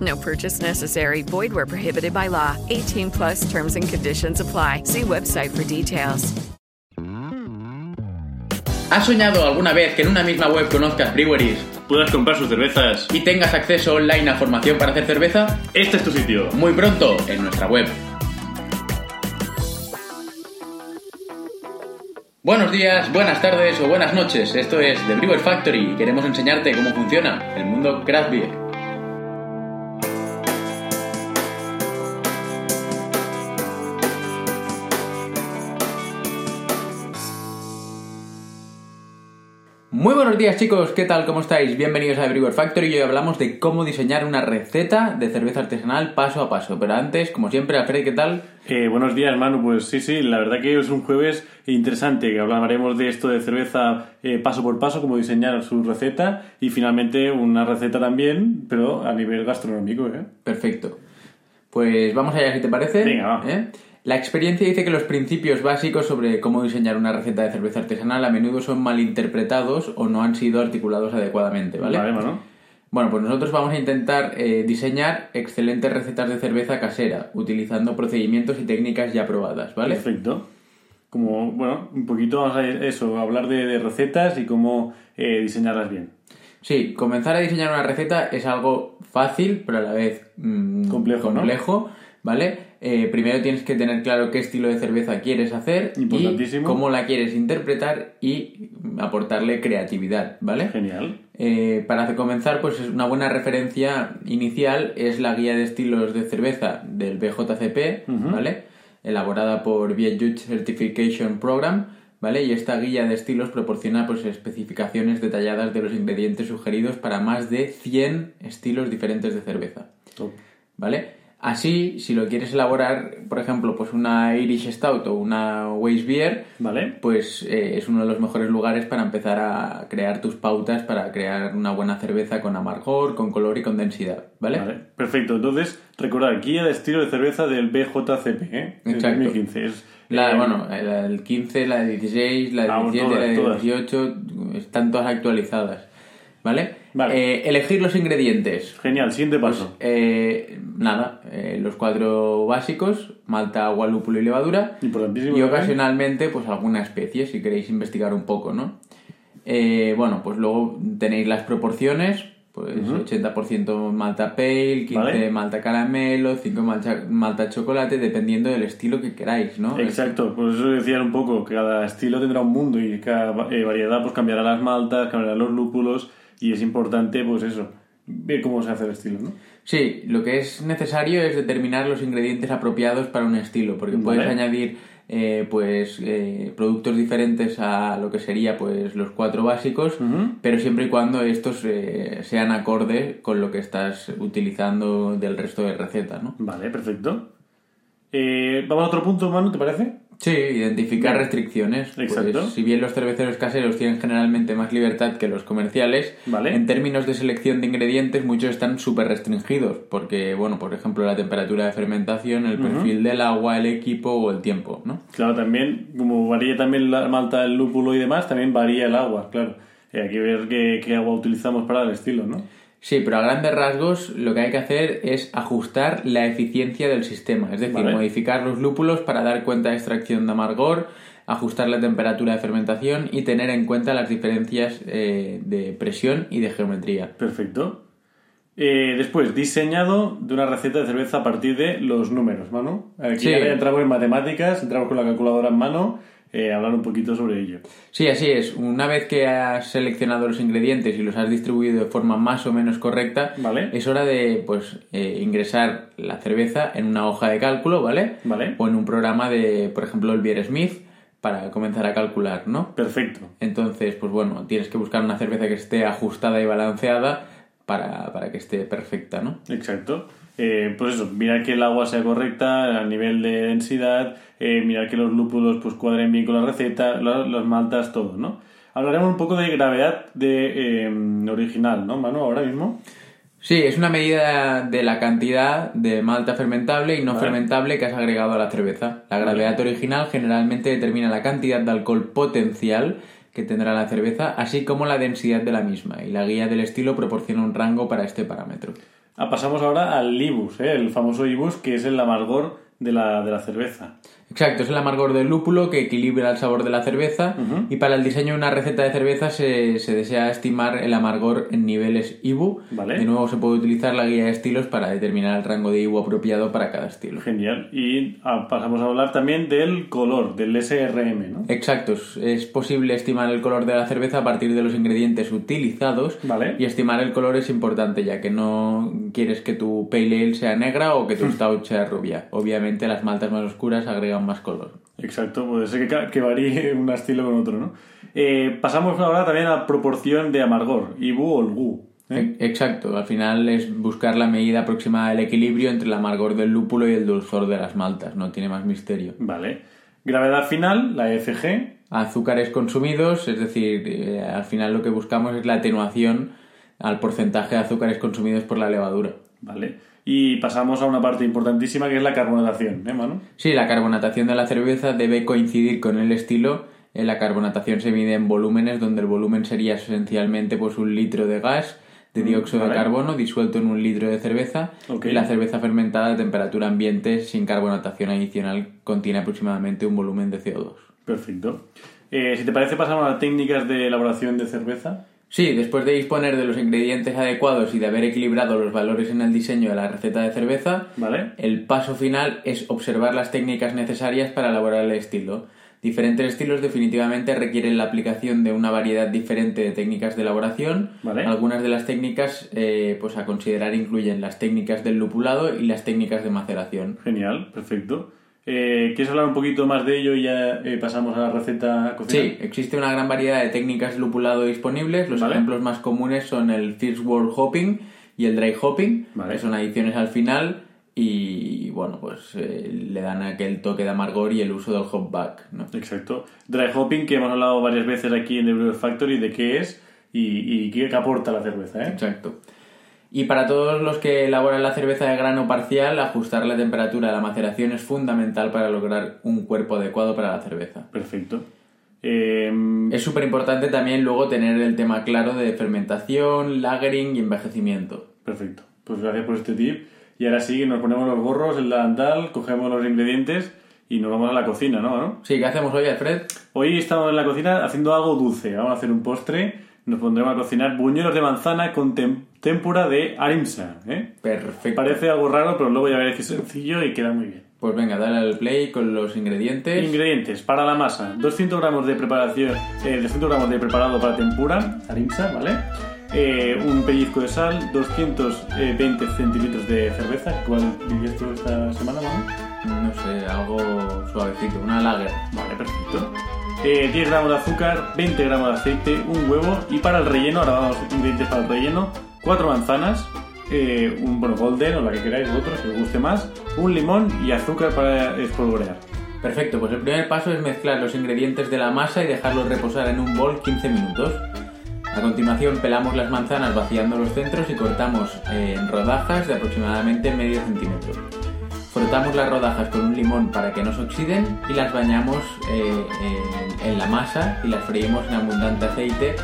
No purchase necessary. Void where prohibited by law. 18 plus terms and conditions apply. See website for details. ¿Has soñado alguna vez que en una misma web conozcas breweries puedas comprar sus cervezas. y tengas acceso online a formación para hacer cerveza? Este es tu sitio. Muy pronto en nuestra web. Buenos días, buenas tardes o buenas noches. Esto es The Brewer Factory y queremos enseñarte cómo funciona el mundo craft beer. Muy buenos días chicos, ¿qué tal? ¿Cómo estáis? Bienvenidos a The Brewer Factory y hoy hablamos de cómo diseñar una receta de cerveza artesanal paso a paso. Pero antes, como siempre, Alfred, ¿qué tal? Eh, buenos días, Manu. Pues sí, sí, la verdad que es un jueves interesante, que hablaremos de esto de cerveza eh, paso por paso, cómo diseñar su receta y finalmente una receta también, pero a nivel gastronómico. ¿eh? Perfecto. Pues vamos allá, si te parece. Venga, va. ¿Eh? La experiencia dice que los principios básicos sobre cómo diseñar una receta de cerveza artesanal a menudo son malinterpretados o no han sido articulados adecuadamente, ¿vale? Vale, Manu. Bueno, pues nosotros vamos a intentar eh, diseñar excelentes recetas de cerveza casera, utilizando procedimientos y técnicas ya probadas, ¿vale? Perfecto. Como, bueno, un poquito vamos a eso, hablar de, de recetas y cómo eh, diseñarlas bien. Sí, comenzar a diseñar una receta es algo fácil, pero a la vez mm, Complejo, ¿no? complejo, ¿vale? Eh, primero tienes que tener claro qué estilo de cerveza quieres hacer y cómo la quieres interpretar y aportarle creatividad, ¿vale? Genial. Eh, para comenzar, pues es una buena referencia inicial es la guía de estilos de cerveza del BJCP, ¿vale? Elaborada por Judge Certification Program, ¿vale? Y esta guía de estilos proporciona pues especificaciones detalladas de los ingredientes sugeridos para más de 100 estilos diferentes de cerveza, Top. ¿vale? Así, si lo quieres elaborar, por ejemplo, pues una Irish Stout o una Weiss Beer, Vale. pues eh, es uno de los mejores lugares para empezar a crear tus pautas para crear una buena cerveza con amargor, con color y con densidad, ¿vale? Vale, perfecto. Entonces, recordar, guía de estilo de cerveza del BJCP, ¿eh? Del Exacto. 2015. Es, La, eh, bueno, la del 15, la del 16, la del Vamos, 17, la del todas. 18, están todas actualizadas, ¿vale? Vale. Eh, elegir los ingredientes. Genial, siguiente paso. Eh, nada, eh, los cuatro básicos, malta, agua, lúpulo y levadura. Importantísimo Y ocasionalmente, pues alguna especie, si queréis investigar un poco, ¿no? Eh, bueno, pues luego tenéis las proporciones, pues 80% malta pale, 15 Vale. malta caramelo, 5 malta, malta chocolate, dependiendo del estilo que queráis, ¿no? Exacto, pues eso decían un poco, cada estilo tendrá un mundo y cada variedad pues cambiará las maltas, cambiará los lúpulos y es importante pues eso, ver cómo se hace el estilo, ¿no? Sí, lo que es necesario es determinar los ingredientes apropiados para un estilo, porque puedes añadir eh, pues eh, productos diferentes a lo que sería pues los cuatro básicos, pero siempre y cuando estos eh, sean acordes con lo que estás utilizando del resto de recetas, ¿no? Vale, perfecto. Eh, Vamos a otro punto, Manu, ¿te parece? Sí, identificar restricciones. Pues, Exacto. si bien los cerveceros caseros tienen generalmente más libertad que los comerciales, Vale. en términos de selección de ingredientes muchos están súper restringidos, porque, bueno, por ejemplo, la temperatura de fermentación, el perfil del agua, el equipo o el tiempo, ¿no? Claro, también, como varía también la malta, el lúpulo y demás, también varía el agua, claro. Eh, hay que ver qué, qué agua utilizamos para el estilo, ¿no? Sí, pero a grandes rasgos lo que hay que hacer es ajustar la eficiencia del sistema, es decir, Vale. modificar los lúpulos para dar cuenta de extracción de amargor, ajustar la temperatura de fermentación y tener en cuenta las diferencias eh, de presión y de geometría. Perfecto. Eh, después, diseñado de una receta de cerveza a partir de los números. Aquí Sí. ya entramos en matemáticas, entramos con la calculadora en mano eh, hablar un poquito sobre ello. Sí, así es. Una vez que has seleccionado los ingredientes y los has distribuido de forma más o menos correcta, Vale. es hora de pues eh, ingresar la cerveza en una hoja de cálculo, ¿vale? Vale. O en un programa de, por ejemplo, el Smith para comenzar a calcular, ¿no? Perfecto. Entonces, pues bueno, tienes que buscar una cerveza que esté ajustada y balanceada para, para que esté perfecta, ¿no? Exacto. Eh, pues eso, mirar que el agua sea correcta a nivel de densidad, eh, mirar que los lúpulos pues cuadren bien con la receta, la- las maltas, todo, ¿no? Hablaremos un poco de gravedad de eh, original, ¿no, Manu? Ahora mismo. Sí, es una medida de la cantidad de malta fermentable y no Vale. fermentable que has agregado a la cerveza. La gravedad original generalmente determina la cantidad de alcohol potencial que tendrá la cerveza, así como la densidad de la misma, y la guía del estilo proporciona un rango para este parámetro. Ah, pasamos ahora al IBUS, ¿eh? el famoso IBUS, que es el amargor de la, de la cerveza. Exacto, es el amargor del lúpulo que equilibra el sabor de la cerveza y para el diseño de una receta de cerveza se, se desea estimar el amargor en niveles IBU. Vale. De nuevo se puede utilizar la guía de estilos para determinar el rango de IBU apropiado para cada estilo. Genial. Y ah, pasamos a hablar también del color, del SRM, ¿no? Exacto, es- es posible estimar el color de la cerveza a partir de los ingredientes utilizados Vale. y estimar el color es importante ya que no quieres que tu pale ale sea negra o que tu stout sea rubia. Obviamente las maltas más oscuras agregan más color. Exacto, puede ser que, varíe un estilo con otro, ¿no? Eh, pasamos ahora también a proporción de amargor, IBU o el GU. ¿eh? E- Exacto, al final es buscar la medida aproximada del equilibrio entre el amargor del lúpulo y el dulzor de las maltas, no tiene más misterio. Vale. Gravedad final, la FG. Azúcares consumidos, es decir, eh, al final lo que buscamos es la atenuación al porcentaje de azúcares consumidos por la levadura. Vale. Y pasamos a una parte importantísima que es la carbonatación, ¿eh, Manu? Sí, la carbonatación de la cerveza debe coincidir con el estilo. Eh, La carbonatación se mide en volúmenes, donde el volumen sería esencialmente pues, un litro de gas de dióxido vale. de carbono disuelto en un litro de cerveza. Y la cerveza fermentada a temperatura ambiente sin carbonatación adicional contiene aproximadamente un volumen de CO2. Perfecto. Eh, si te parece, pasamos a las técnicas de elaboración de cerveza. Sí, después de disponer de los ingredientes adecuados y de haber equilibrado los valores en el diseño de la receta de cerveza, ¿Vale? el paso final es observar las técnicas necesarias para elaborar el estilo. Diferentes estilos definitivamente requieren la aplicación de una variedad diferente de técnicas de elaboración. Vale. Algunas de las técnicas eh, pues a considerar incluyen las técnicas del lupulado y las técnicas de maceración. Genial, perfecto. Eh, ¿Quieres hablar un poquito más de ello y ya eh, pasamos a la receta cocina? Sí, existe una gran variedad de técnicas de lupulado disponibles. Los Vale. ejemplos más comunes son el First World Hopping y el Dry Hopping, Vale. que son adiciones al final y bueno, pues eh, le dan aquel toque de amargor y el uso del hopback, ¿no? Exacto. Dry hopping, que hemos hablado varias veces aquí en el Brewer Factory de qué es y, y qué, qué aporta la cerveza, ¿eh? Exacto. Y para todos los que elaboran la cerveza de grano parcial, ajustar la temperatura de la maceración es fundamental para lograr un cuerpo adecuado para la cerveza. Perfecto. Eh, Es súper importante también luego tener el tema claro de fermentación, lagering y envejecimiento. Perfecto. Pues gracias por este tip. Y ahora sí, nos ponemos los gorros, el delantal, cogemos los ingredientes y nos vamos a la cocina, ¿no? ¿No? Sí, ¿qué hacemos hoy, Alfred? Hoy estamos en la cocina haciendo algo dulce. Vamos a hacer un postre. Nos pondremos a cocinar buñuelos de manzana con tem- témpura de arimsa. ¿eh? Perfecto. Parece algo raro, pero luego ya veréis que es sencillo y queda muy bien. Pues venga, dale al play con los ingredientes. Ingredientes para la masa: 200 gramos de preparación, eh, 200 gramos de preparado para tempura, arimsa, ¿vale? Eh, un pellizco de sal, 220 centilitros de cerveza. ¿Cuál dirías tú esta semana, Manu? No sé, algo suavecito, una lager. Vale, perfecto. Eh, 10 gramos de azúcar, 20 gramos de aceite, un huevo y para el relleno, ahora vamos ingredientes para el relleno, 4 manzanas, eh, un bueno, golden o la que queráis vosotros, que os guste más, un limón y azúcar para espolvorear. Perfecto, pues el primer paso es mezclar los ingredientes de la masa y dejarlos reposar en un bol 15 minutos. A continuación pelamos las manzanas vaciando los centros y cortamos eh, en rodajas de aproximadamente medio centímetro. Frotamos las rodajas con un limón para que no se oxiden y las bañamos eh, en, en la masa y las freímos en abundante aceite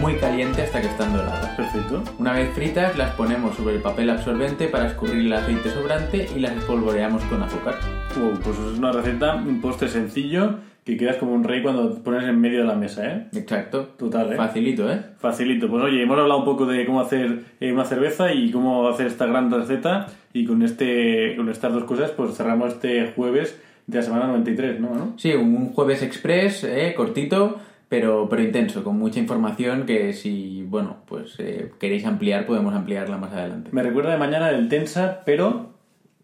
muy caliente hasta que están doradas. Perfecto. Una vez fritas las ponemos sobre el papel absorbente para escurrir el aceite sobrante y las espolvoreamos con azúcar. Wow, pues es una receta, un postre sencillo que quedas como un rey cuando pones en medio de la mesa, ¿eh? Exacto. Total, ¿eh? Facilito, ¿eh? Facilito. Pues oye, hemos hablado un poco de cómo hacer eh, una cerveza y cómo hacer esta gran receta y con este con estas dos cosas pues cerramos este jueves de la semana 93, ¿no? ¿no? Sí, un jueves express, eh, cortito, pero, pero intenso, con mucha información que si, bueno, pues eh, queréis ampliar, podemos ampliarla más adelante. Me recuerda de mañana del tensa, pero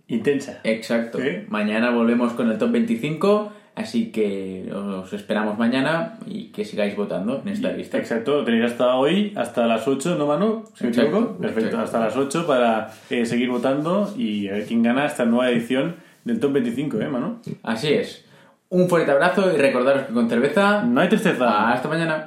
intensa. Exacto. Sí. Mañana volvemos con el top 25, así que os esperamos mañana y que sigáis votando en esta lista. Exacto, tenéis hasta hoy, hasta las 8, ¿no, Manu? Si me equivoco. Perfecto, hasta las 8 para eh, seguir votando y a ver quién gana esta nueva edición del Top 25, ¿eh, Manu? Así es. Un fuerte abrazo y recordaros que con cerveza... No hay tristeza. Hasta mañana.